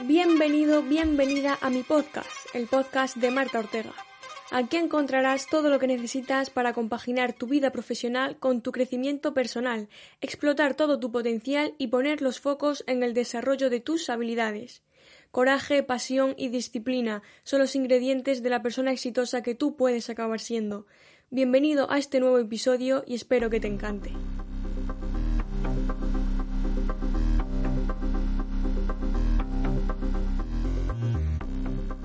Bienvenido, bienvenida a mi podcast, el podcast de Marta Ortega. Aquí encontrarás todo lo que necesitas para compaginar tu vida profesional con tu crecimiento personal, explotar todo tu potencial y poner los focos en el desarrollo de tus habilidades. Coraje, pasión y disciplina son los ingredientes de la persona exitosa que tú puedes acabar siendo. Bienvenido a este nuevo episodio y espero que te encante.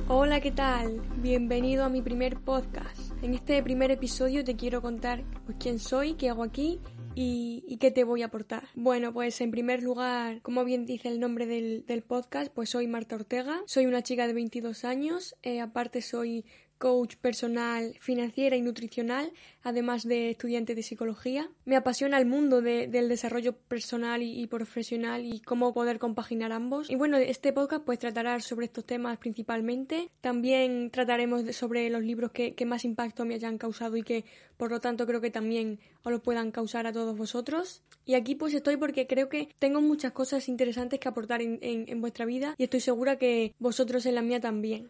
Hola, ¿qué tal? Bienvenido a mi primer podcast. En este primer episodio te quiero contar pues, quién soy, qué hago aquí y, y, qué te voy a aportar. Bueno, pues en primer lugar, como bien dice el nombre del, del podcast, pues soy Marta Ortega, soy una chica de 22 años, eh, aparte soy coach personal, financiera y nutricional, además de estudiante de psicología. Me apasiona el mundo de, del desarrollo personal y, profesional y cómo poder compaginar ambos. Y bueno, este podcast pues tratará sobre estos temas principalmente. También trataremos sobre los libros que, que, más impacto me hayan causado y que por lo tanto creo que también os lo puedan causar a todos vosotros. Y aquí pues estoy porque creo que tengo muchas cosas interesantes que aportar en, en vuestra vida y estoy segura que vosotros en la mía también.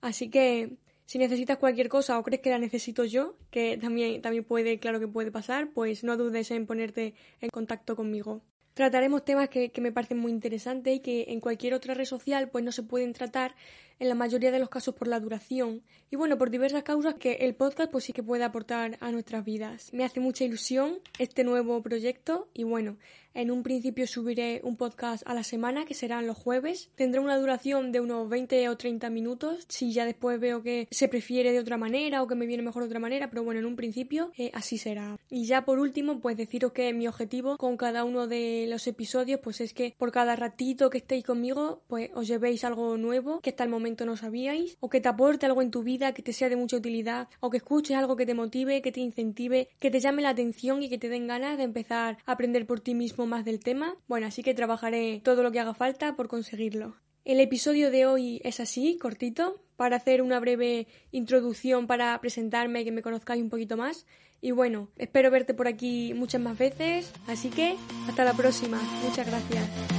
Así que si necesitas cualquier cosa o crees que la necesito yo, que también, también puede, claro que puede pasar, pues no dudes en ponerte en contacto conmigo. Trataremos temas que, que me parecen muy interesantes y que en cualquier otra red social pues no se pueden tratar en la mayoría de los casos por la duración y bueno, por diversas causas que el podcast pues sí que puede aportar a nuestras vidas. Me hace mucha ilusión este nuevo proyecto y bueno, en un principio subiré un podcast a la semana que serán los jueves. Tendrá una duración de unos 20 o 30 minutos si ya después veo que se prefiere de otra manera o que me viene mejor de otra manera, pero bueno, en un principio eh, así será. Y ya por último, pues deciros que mi objetivo con cada uno de los episodios pues es que por cada ratito que estéis conmigo pues os llevéis algo nuevo que hasta el no sabíais o que te aporte algo en tu vida, que te sea de mucha utilidad o que escuches algo que te motive, que te incentive, que te llame la atención y que te den ganas de empezar a aprender por ti mismo más del tema. Bueno, así que trabajaré todo lo que haga falta por conseguirlo. El episodio de hoy es así, cortito, para hacer una breve introducción para presentarme y que me conozcáis un poquito más. Y bueno, espero verte por aquí muchas más veces, así que hasta la próxima. Muchas gracias.